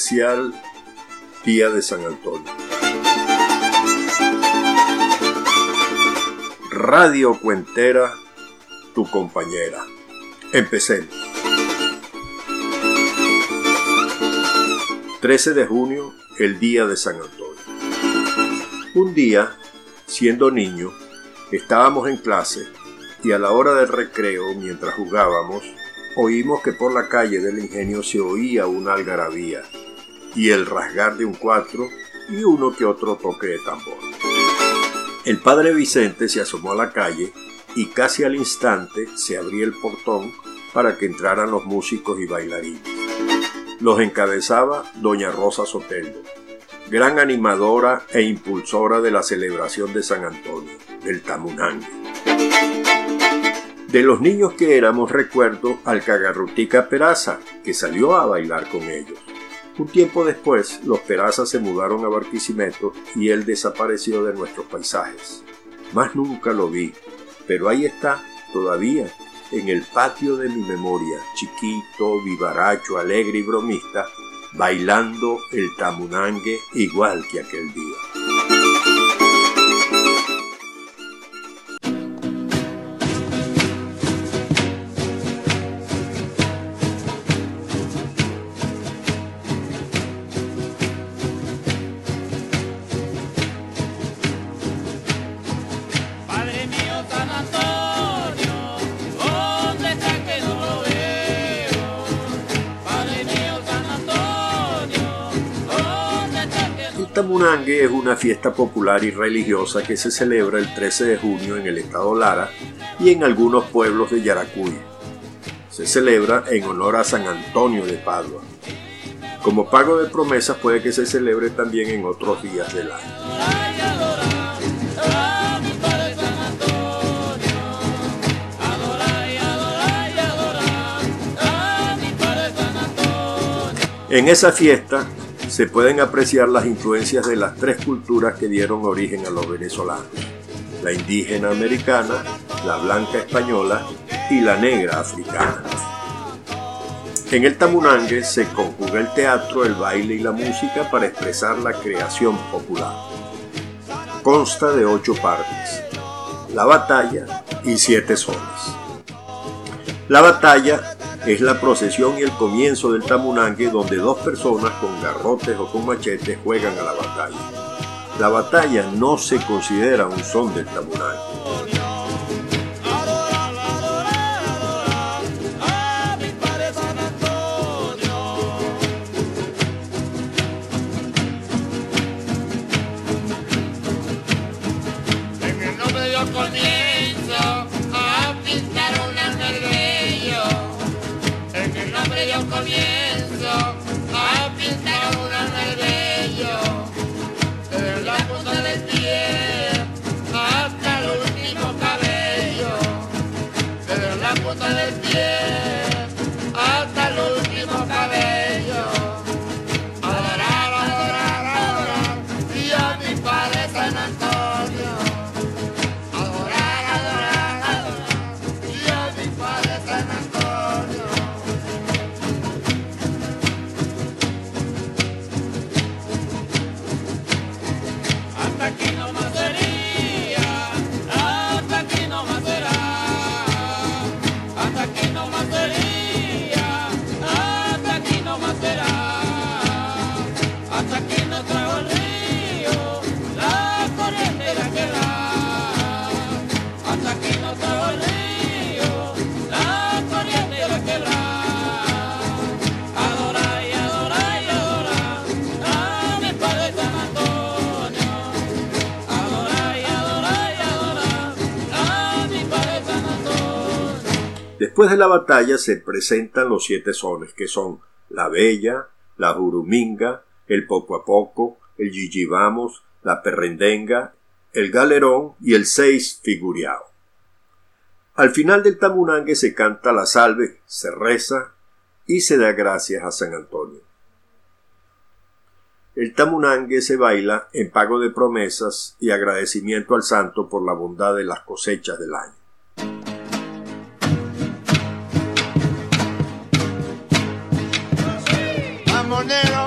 Especial Día de San Antonio. Radio Cuentera, tu compañera. Empecemos. 13 de junio, el Día de San Antonio. Un día, siendo niño, estábamos en clase y a la hora del recreo, mientras jugábamos, oímos que por la calle del ingenio se oía una algarabía y el rasgar de un cuatro y uno que otro toque de tambor. El padre Vicente se asomó a la calle y casi al instante se abría el portón para que entraran los músicos y bailarines. Los encabezaba doña Rosa Sotelo, gran animadora e impulsora de la celebración de San Antonio, del Tamunangue. De los niños que éramos recuerdo al Cagarrutica Peraza, que salió a bailar con ellos. Un tiempo después, los Peraza se mudaron a Barquisimeto y él desapareció de nuestros paisajes. Más nunca lo vi, pero ahí está, todavía, en el patio de mi memoria, chiquito, vivaracho, alegre y bromista, bailando el tamunangue igual que aquel día. Tamunangue es una fiesta popular y religiosa que se celebra el 13 de junio en el estado Lara y en algunos pueblos de Yaracuy. Se celebra en honor a San Antonio de Padua. Como pago de promesas puede que se celebre también en otros días del año. En esa fiesta se pueden apreciar las influencias de las tres culturas que dieron origen a los venezolanos, la indígena americana, la blanca española y la negra africana. En el Tamunangue se conjuga el teatro, el baile y la música para expresar la creación popular. Consta de ocho partes, la batalla y siete sones. La batalla es la procesión y el comienzo del tamunangue donde dos personas con garrotes o con machetes juegan a la batalla. La batalla no se considera un son del tamunangue. Después de la batalla se presentan los siete sones, que son la bella, la juruminga, el poco a poco, el yiyibamos, la perrendenga, el galerón y el seis figuriao. Al final del tamunangue se canta la salve, se reza y se da gracias a San Antonio. El tamunangue se baila en pago de promesas y agradecimiento al santo por la bondad de las cosechas del año. Monero.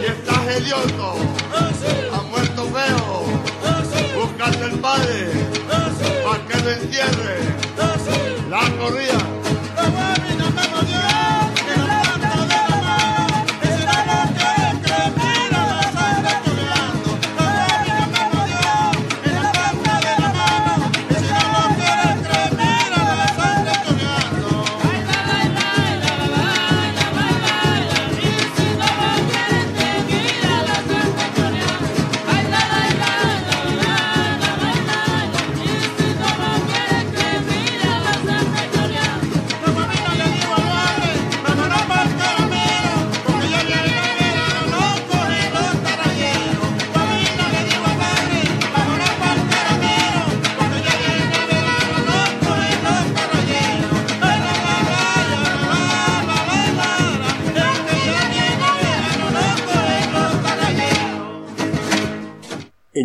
y estás hediondo, has muerto feo, búscate el padre, para que lo entierre.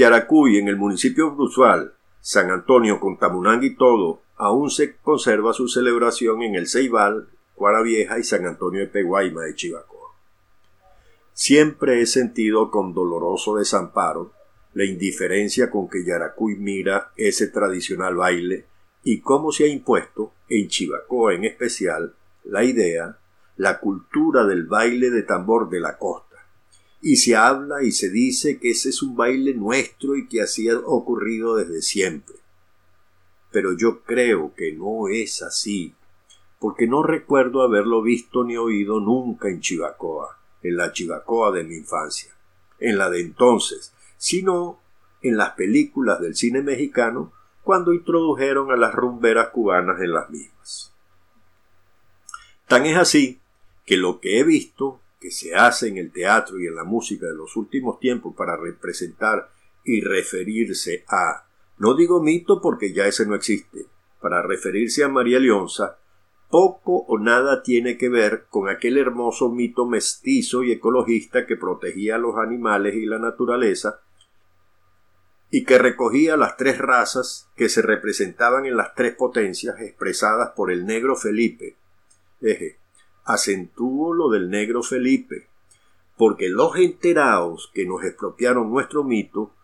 Yaracuy, en el municipio brusual, San Antonio con Tamunang y todo, aún se conserva su celebración en el Ceibal, Cuara Vieja y San Antonio de Peguayma de Chivacoa. Siempre he sentido con doloroso desamparo la indiferencia con que Yaracuy mira ese tradicional baile y cómo se ha impuesto, en Chivacoa en especial, la idea, la cultura del baile de tambor de la costa y se habla y se dice que ese es un baile nuestro y que así ha ocurrido desde siempre. Pero yo creo que no es así, porque no recuerdo haberlo visto ni oído nunca en Chivacoa, en la Chivacoa de mi infancia, en la de entonces, sino en las películas del cine mexicano cuando introdujeron a las rumberas cubanas en las mismas. Tan es así que lo que he visto que se hace en el teatro y en la música de los últimos tiempos para representar y referirse a, no digo mito porque ya ese no existe, para referirse a María Leonza, poco o nada tiene que ver con aquel hermoso mito mestizo y ecologista que protegía a los animales y la naturaleza y que recogía las tres razas que se representaban en las tres potencias expresadas por el negro Felipe, eje, acentúo lo del negro Felipe, porque los enterados que nos expropiaron nuestro mito,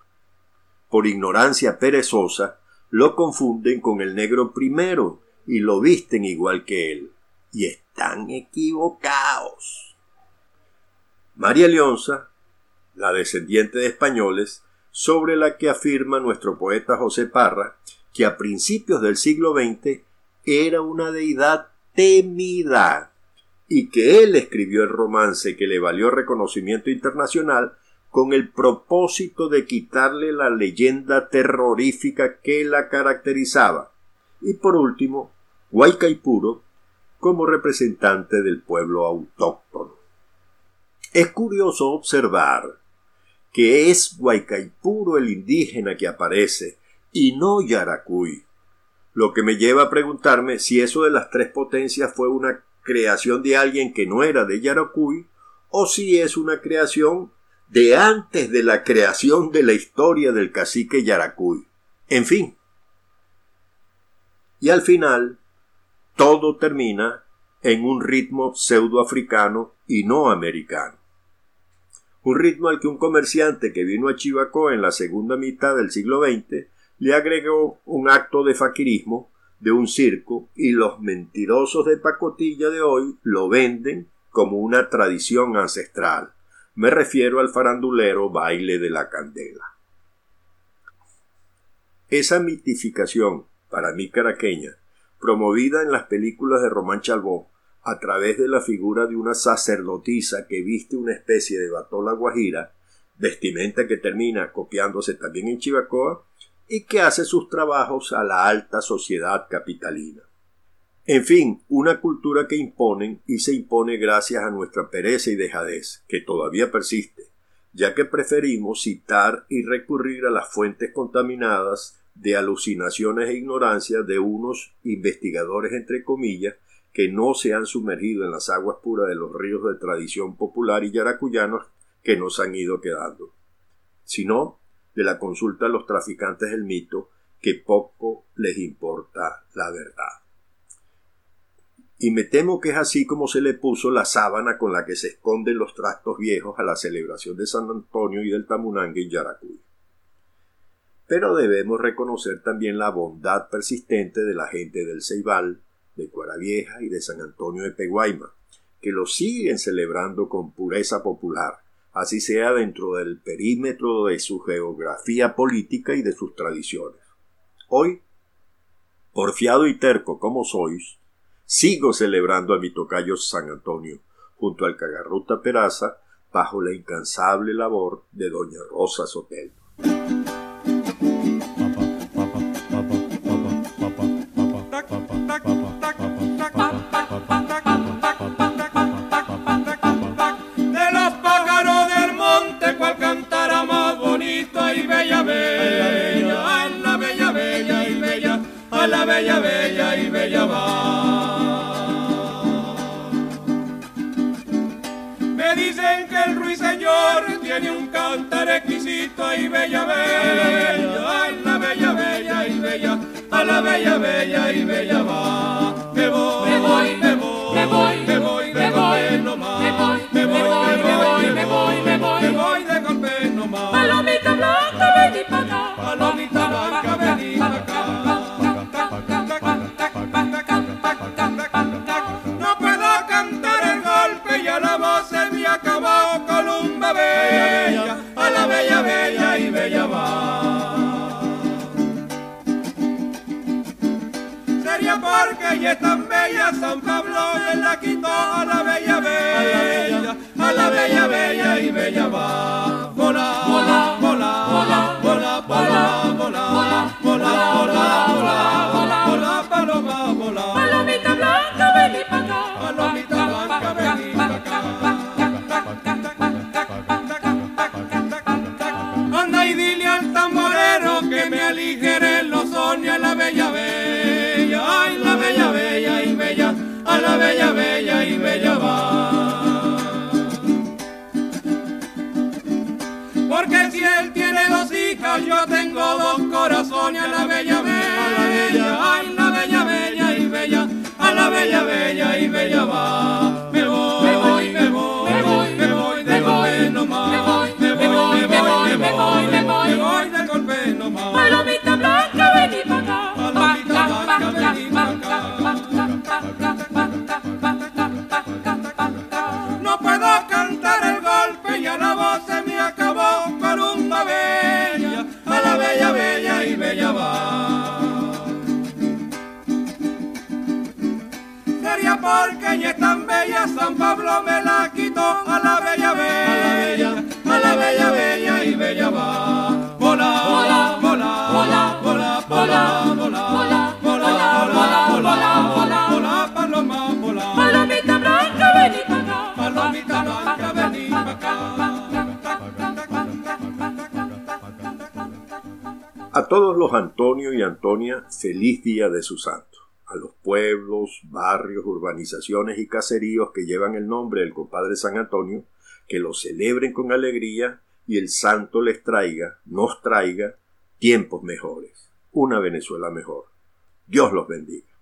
por ignorancia perezosa, lo confunden con el negro primero y lo visten igual que él. Y están equivocados. María Leonza, la descendiente de españoles, sobre la que afirma nuestro poeta José Parra, que a principios del siglo XX era una deidad temida y que él escribió el romance que le valió reconocimiento internacional con el propósito de quitarle la leyenda terrorífica que la caracterizaba. Y por último, Guaycaipuro como representante del pueblo autóctono. Es curioso observar que es Guaycaipuro el indígena que aparece y no Yaracuy, lo que me lleva a preguntarme si eso de las tres potencias fue una creación de alguien que no era de Yaracuy o si es una creación de antes de la creación de la historia del cacique Yaracuy. En fin. Y al final, todo termina en un ritmo pseudoafricano y no americano. Un ritmo al que un comerciante que vino a Chivacoa en la segunda mitad del siglo XX le agregó un acto de faquirismo de un circo y los mentirosos de pacotilla de hoy lo venden como una tradición ancestral. Me refiero al farandulero baile de la candela. Esa mitificación, para mí caraqueña, promovida en las películas de Román Chalbó, a través de la figura de una sacerdotisa que viste una especie de batola guajira, vestimenta que termina copiándose también en Chivacoa, y que hace sus trabajos a la alta sociedad capitalina. En fin, una cultura que imponen y se impone gracias a nuestra pereza y dejadez, que todavía persiste, ya que preferimos citar y recurrir a las fuentes contaminadas de alucinaciones e ignorancia de unos investigadores entre comillas que no se han sumergido en las aguas puras de los ríos de tradición popular y yaracuyanos que nos han ido quedando, sino de la consulta a los traficantes del mito que poco les importa la verdad. Y me temo que es así como se le puso la sábana con la que se esconden los trastos viejos a la celebración de San Antonio y del Tamunangue en Yaracuy. Pero debemos reconocer también la bondad persistente de la gente del Ceibal, de Cuaravieja y de San Antonio de Peguaima, que lo siguen celebrando con pureza popular, así sea dentro del perímetro de su geografía política y de sus tradiciones. Hoy, porfiado y terco como sois, sigo celebrando a mi tocayo San Antonio, junto al Cagarruta Peraza, bajo la incansable labor de doña Rosa Soteldo. Bella, bella y bella va. corazón la bella porque ella es tan bella, San Pablo me la quitó a la bella, bella, a la bella, bella y bella va. Vola, vola, vola, vola, vola, vola, vola. A todos los Antonio y Antonia, feliz día de su santo pueblos, barrios, urbanizaciones y caseríos que llevan el nombre del compadre San Antonio, que lo celebren con alegría y el santo les traiga, nos traiga, tiempos mejores, una Venezuela mejor. Dios los bendiga.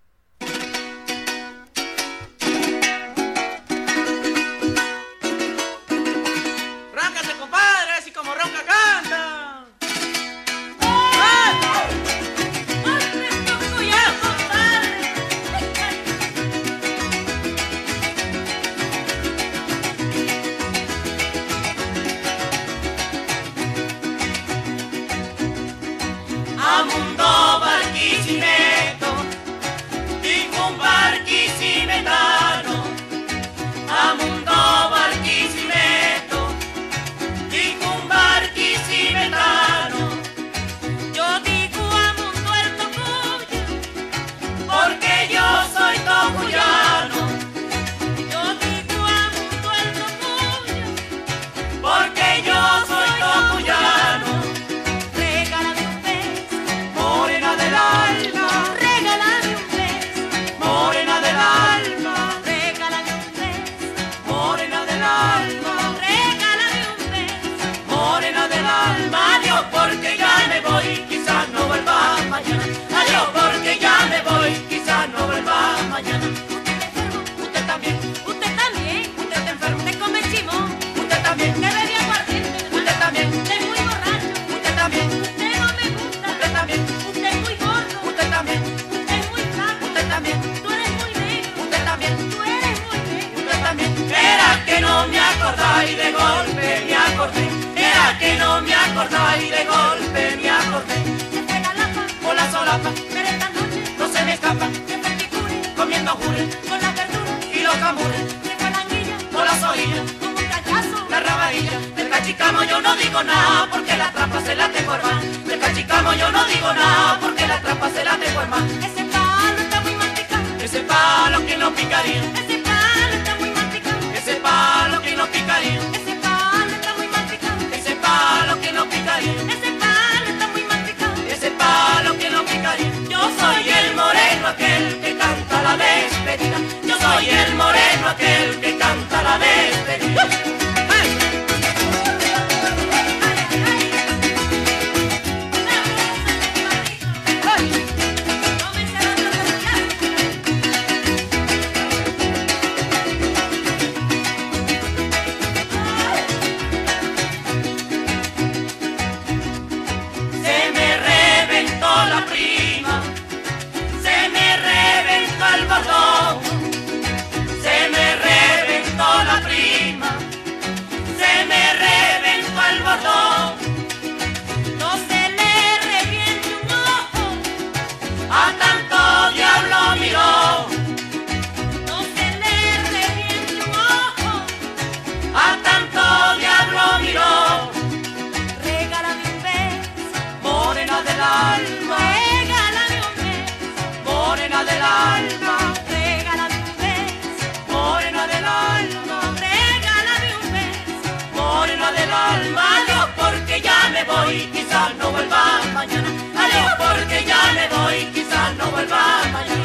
con la verdura y los cambures, con la anguilla, con las orillas, con un cachazo, la rabadilla. Del cachicamo yo no digo nada porque la trampa se la tengo hermano. Del cachicamo yo no digo nada porque la trampa se la tengo hermano. Ese palo está muy masticado, ese palo que no picaría. Ese palo está muy masticado, ese palo que no picaría. Ese palo está muy masticado, ese palo que no picaría. Ese palo está muy masticado, ese palo que no picaría. Yo soy el moreno aquel que yo soy el moreno aquel que canta la vez hoy quizás no vuelva mañana.